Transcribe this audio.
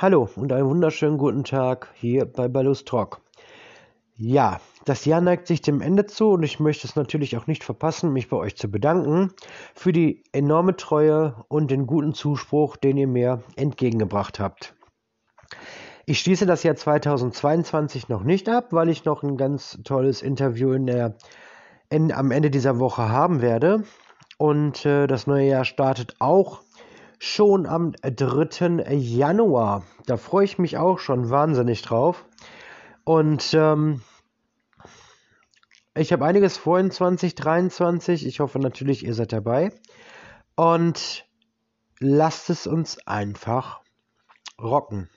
Hallo und einen wunderschönen guten Tag hier bei Ballus. Ja, das Jahr neigt sich dem Ende zu und ich möchte es natürlich auch nicht verpassen, mich bei euch zu bedanken für die enorme Treue und den guten Zuspruch, den ihr mir entgegengebracht habt. Ich schließe das Jahr 2022 noch nicht ab, weil ich noch ein ganz tolles Interview in der, in, am Ende dieser Woche haben werde. Und äh, das neue Jahr startet auch schon am 3. Januar. Da freue ich mich auch schon wahnsinnig drauf. Und ähm, ich habe einiges vor in 2023. Ich hoffe natürlich, ihr seid dabei. Und lasst es uns einfach rocken.